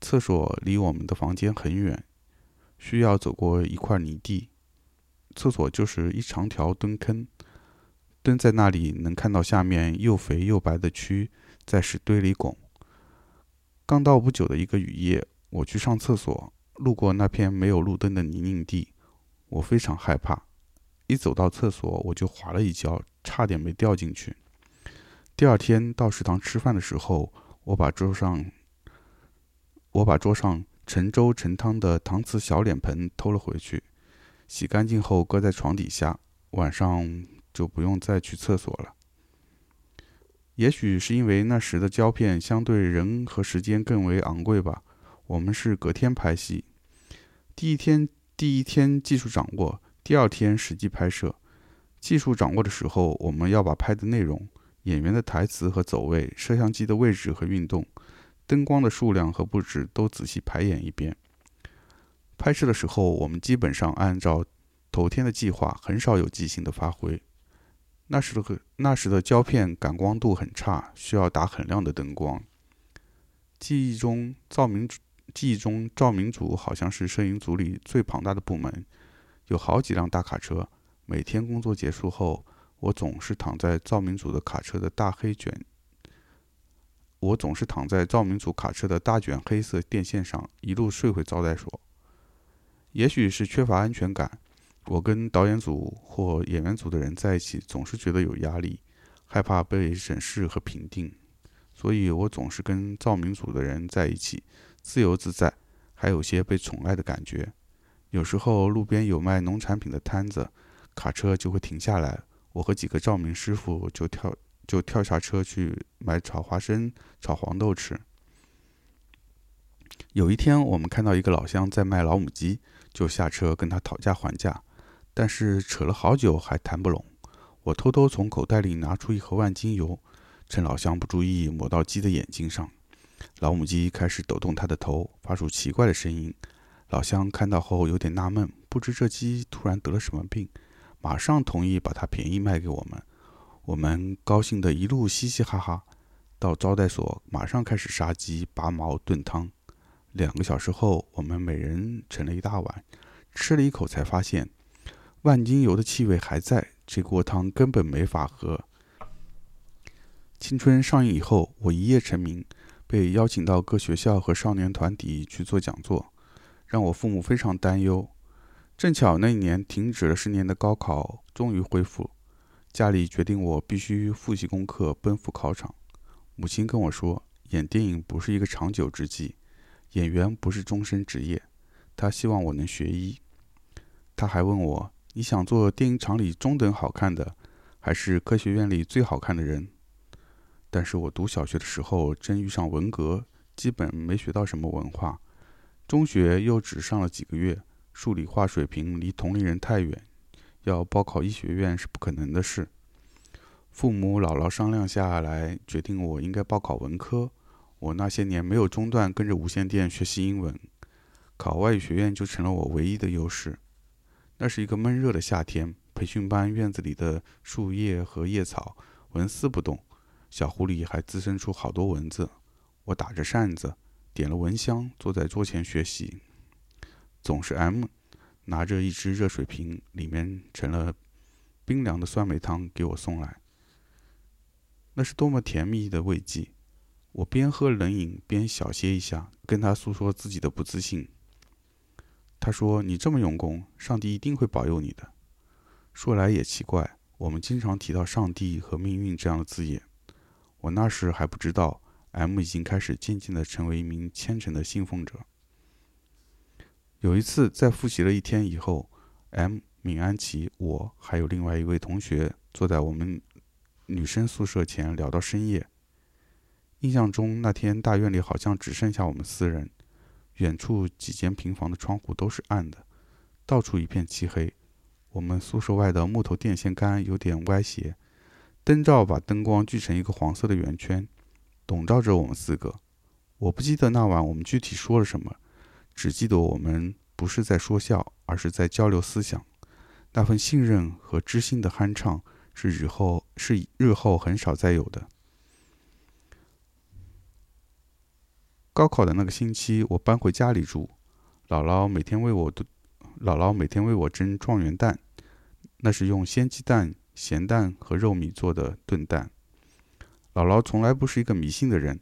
厕所离我们的房间很远，需要走过一块泥地，厕所就是一长条蹲坑。蹲在那里，能看到下面又肥又白的蛆在屎堆里拱。刚到不久的一个雨夜，我去上厕所，路过那片没有路灯的泥泞地，我非常害怕。一走到厕所，我就滑了一跤，差点没掉进去。第二天到食堂吃饭的时候，我把桌上我把桌上盛粥盛汤的搪瓷小脸盆偷了回去，洗干净后搁在床底下，晚上就不用再去厕所了。也许是因为那时的胶片相对人和时间更为昂贵吧。我们是隔天拍戏，第一天第一天技术掌握，第二天实际拍摄。技术掌握的时候，我们要把拍的内容、演员的台词和走位、摄像机的位置和运动、灯光的数量和布置都仔细排演一遍。拍摄的时候，我们基本上按照头天的计划，很少有即兴的发挥。那时的那时的胶片感光度很差，需要打很亮的灯光。记忆中，照明记忆中照明组好像是摄影组里最庞大的部门，有好几辆大卡车。每天工作结束后，我总是躺在照明组的卡车的大黑卷。我总是躺在照明组卡车的大卷黑色电线上，一路睡回招待所。也许是缺乏安全感。我跟导演组或演员组的人在一起，总是觉得有压力，害怕被审视和评定，所以我总是跟照明组的人在一起，自由自在，还有些被宠爱的感觉。有时候路边有卖农产品的摊子，卡车就会停下来，我和几个照明师傅就跳就跳下车去买炒花生、炒黄豆吃。有一天，我们看到一个老乡在卖老母鸡，就下车跟他讨价还价。但是扯了好久还谈不拢，我偷偷从口袋里拿出一盒万金油，趁老乡不注意抹到鸡的眼睛上。老母鸡开始抖动它的头，发出奇怪的声音。老乡看到后有点纳闷，不知这鸡突然得了什么病，马上同意把它便宜卖给我们。我们高兴的一路嘻嘻哈哈，到招待所马上开始杀鸡、拔毛、炖汤。两个小时后，我们每人盛了一大碗，吃了一口才发现。万金油的气味还在，这锅汤根本没法喝。青春上映以后，我一夜成名，被邀请到各学校和少年团体去做讲座，让我父母非常担忧。正巧那一年停止了十年的高考终于恢复，家里决定我必须复习功课，奔赴考场。母亲跟我说，演电影不是一个长久之计，演员不是终身职业，她希望我能学医。她还问我。你想做电影厂里中等好看的，还是科学院里最好看的人？但是我读小学的时候真遇上文革，基本没学到什么文化。中学又只上了几个月，数理化水平离同龄人太远，要报考医学院是不可能的事。父母姥姥商量下来，决定我应该报考文科。我那些年没有中断跟着无线电学习英文，考外语学院就成了我唯一的优势。那是一个闷热的夏天，培训班院子里的树叶和叶草纹丝不动，小湖里还滋生出好多蚊子。我打着扇子，点了蚊香，坐在桌前学习。总是 M 拿着一只热水瓶，里面盛了冰凉的酸梅汤给我送来。那是多么甜蜜的慰藉！我边喝冷饮边小歇一下，跟他诉说自己的不自信。他说：“你这么用功，上帝一定会保佑你的。”说来也奇怪，我们经常提到上帝和命运这样的字眼。我那时还不知道，M 已经开始渐渐地成为一名虔诚的信奉者。有一次，在复习了一天以后，M、闵安琪、我还有另外一位同学坐在我们女生宿舍前聊到深夜。印象中那天大院里好像只剩下我们四人。远处几间平房的窗户都是暗的，到处一片漆黑。我们宿舍外的木头电线杆有点歪斜，灯罩把灯光聚成一个黄色的圆圈，笼罩着我们四个。我不记得那晚我们具体说了什么，只记得我们不是在说笑，而是在交流思想。那份信任和知心的酣畅，是日后是日后很少再有的。高考的那个星期，我搬回家里住。姥姥每天为我炖，姥姥每天为我蒸状元蛋，那是用鲜鸡蛋、咸蛋和肉米做的炖蛋。姥姥从来不是一个迷信的人，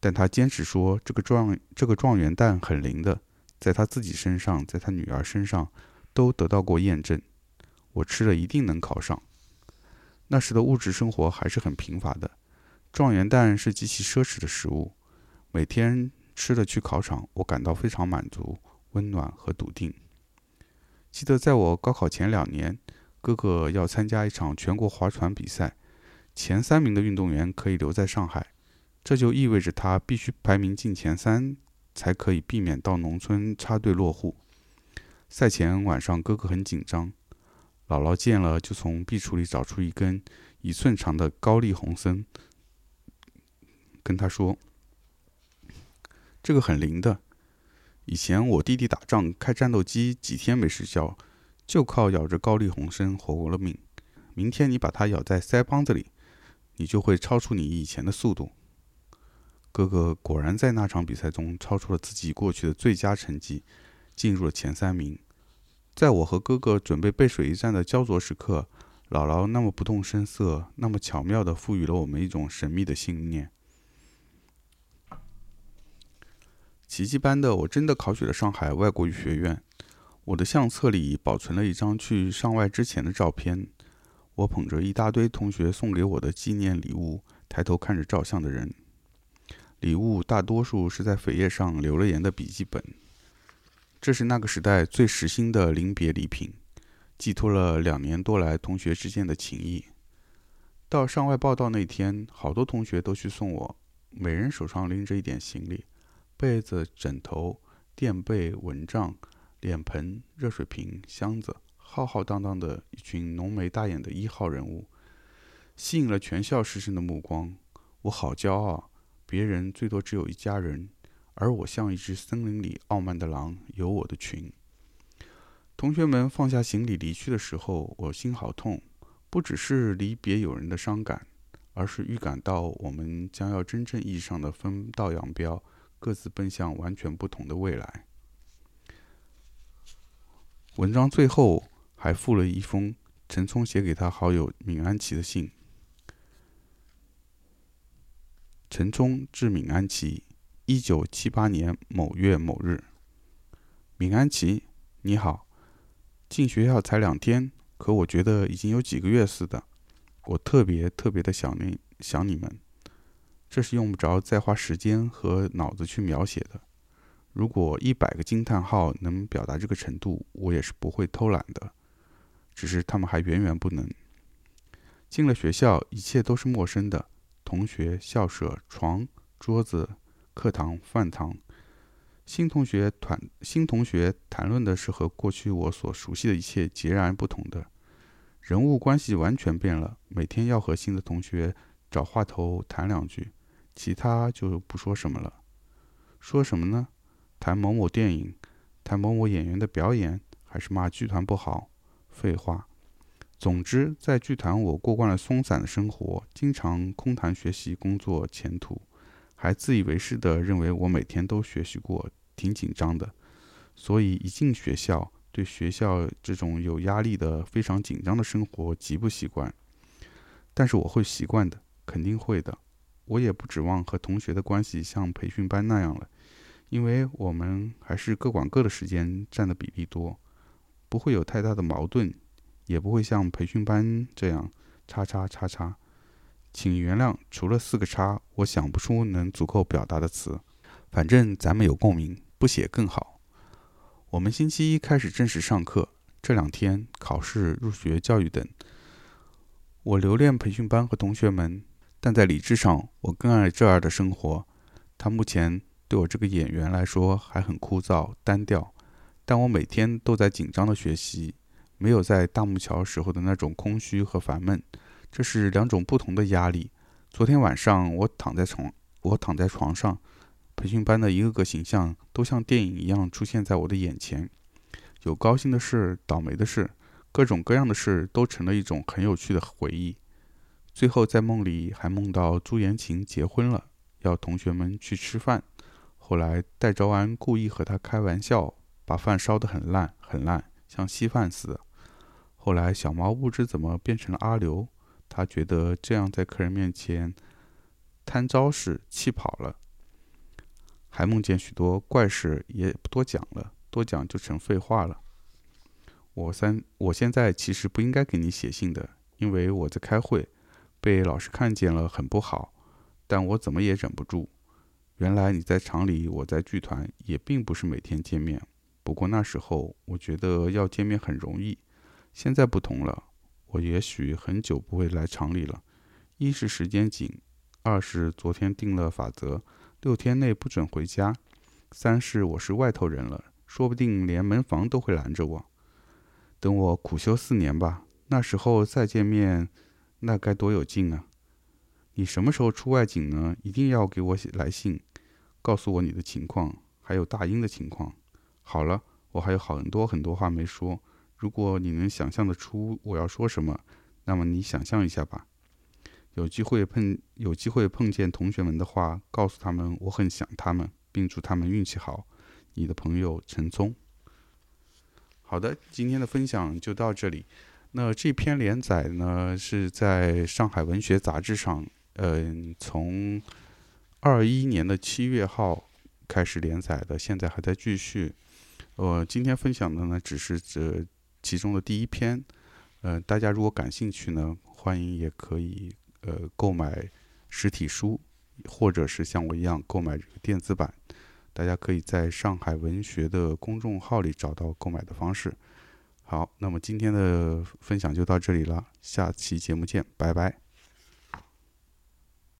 但她坚持说这个状这个状元蛋很灵的，在她自己身上，在她女儿身上都得到过验证。我吃了一定能考上。那时的物质生活还是很贫乏的，状元蛋是极其奢侈的食物。每天吃了去考场，我感到非常满足、温暖和笃定。记得在我高考前两年，哥哥要参加一场全国划船比赛，前三名的运动员可以留在上海，这就意味着他必须排名进前三，才可以避免到农村插队落户。赛前晚上，哥哥很紧张。姥姥见了，就从壁橱里找出一根一寸长的高丽红参，跟他说：“这个很灵的。以前我弟弟打仗开战斗机，几天没睡觉，就靠咬着高丽红参活了命。明天你把它咬在腮帮子里，你就会超出你以前的速度。”哥哥果然在那场比赛中超出了自己过去的最佳成绩，进入了前三名。在我和哥哥准备背水一战的焦灼时刻，姥姥那么不动声色，那么巧妙地赋予了我们一种神秘的信念。奇迹般的，我真的考取了上海外国语学院。我的相册里保存了一张去上外之前的照片，我捧着一大堆同学送给我的纪念礼物，抬头看着照相的人。礼物大多数是在扉页上留了言的笔记本。这是那个时代最实心的临别礼品，寄托了两年多来同学之间的情谊。到上外报道那天，好多同学都去送我，每人手上拎着一点行李：被子、枕头、垫被、蚊帐、脸盆、热水瓶、箱子，浩浩荡荡的一群浓眉大眼的一号人物，吸引了全校师生的目光。我好骄傲，别人最多只有一家人。而我像一只森林里傲慢的狼，有我的群。同学们放下行李离去的时候，我心好痛，不只是离别友人的伤感，而是预感到我们将要真正意义上的分道扬镳，各自奔向完全不同的未来。文章最后还附了一封陈聪写给他好友闵安琪的信：陈聪致闵安琪。一九七八年某月某日，闵安琪，你好。进学校才两天，可我觉得已经有几个月似的。我特别特别的想念想你们，这是用不着再花时间和脑子去描写的。如果一百个惊叹号能表达这个程度，我也是不会偷懒的。只是他们还远远不能。进了学校，一切都是陌生的，同学、校舍、床、桌子。课堂、饭堂，新同学团、新同学谈论的是和过去我所熟悉的一切截然不同的，人物关系完全变了。每天要和新的同学找话头谈两句，其他就不说什么了。说什么呢？谈某某电影，谈某某演员的表演，还是骂剧团不好？废话。总之，在剧团我过惯了松散的生活，经常空谈学习、工作、前途。还自以为是地认为我每天都学习过，挺紧张的，所以一进学校，对学校这种有压力的、非常紧张的生活极不习惯。但是我会习惯的，肯定会的。我也不指望和同学的关系像培训班那样了，因为我们还是各管各的时间占的比例多，不会有太大的矛盾，也不会像培训班这样叉叉叉叉。请原谅，除了四个叉，我想不出能足够表达的词。反正咱们有共鸣，不写更好。我们星期一开始正式上课，这两天考试、入学教育等。我留恋培训班和同学们，但在理智上，我更爱这儿的生活。它目前对我这个演员来说还很枯燥单调，但我每天都在紧张的学习，没有在大木桥时候的那种空虚和烦闷。这是两种不同的压力。昨天晚上，我躺在床，我躺在床上，培训班的一个个形象都像电影一样出现在我的眼前，有高兴的事，倒霉的事，各种各样的事都成了一种很有趣的回忆。最后在梦里还梦到朱延琴结婚了，要同学们去吃饭。后来戴昭安故意和他开玩笑，把饭烧得很烂很烂，像稀饭似的。后来小猫不知怎么变成了阿刘。他觉得这样在客人面前摊招式，气跑了。还梦见许多怪事，也不多讲了，多讲就成废话了。我三，我现在其实不应该给你写信的，因为我在开会，被老师看见了，很不好。但我怎么也忍不住。原来你在厂里，我在剧团，也并不是每天见面。不过那时候我觉得要见面很容易，现在不同了。我也许很久不会来厂里了，一是时间紧，二是昨天定了法则，六天内不准回家，三是我是外头人了，说不定连门房都会拦着我。等我苦修四年吧，那时候再见面，那该多有劲啊！你什么时候出外景呢？一定要给我写来信，告诉我你的情况，还有大英的情况。好了，我还有很多很多话没说。如果你能想象得出我要说什么，那么你想象一下吧。有机会碰有机会碰见同学们的话，告诉他们我很想他们，并祝他们运气好。你的朋友陈聪。好的，今天的分享就到这里。那这篇连载呢，是在上海文学杂志上，嗯，从二一年的七月号开始连载的，现在还在继续。我今天分享的呢，只是这其中的第一篇，呃，大家如果感兴趣呢，欢迎也可以呃购买实体书，或者是像我一样购买电子版。大家可以在上海文学的公众号里找到购买的方式。好，那么今天的分享就到这里了，下期节目见，拜拜。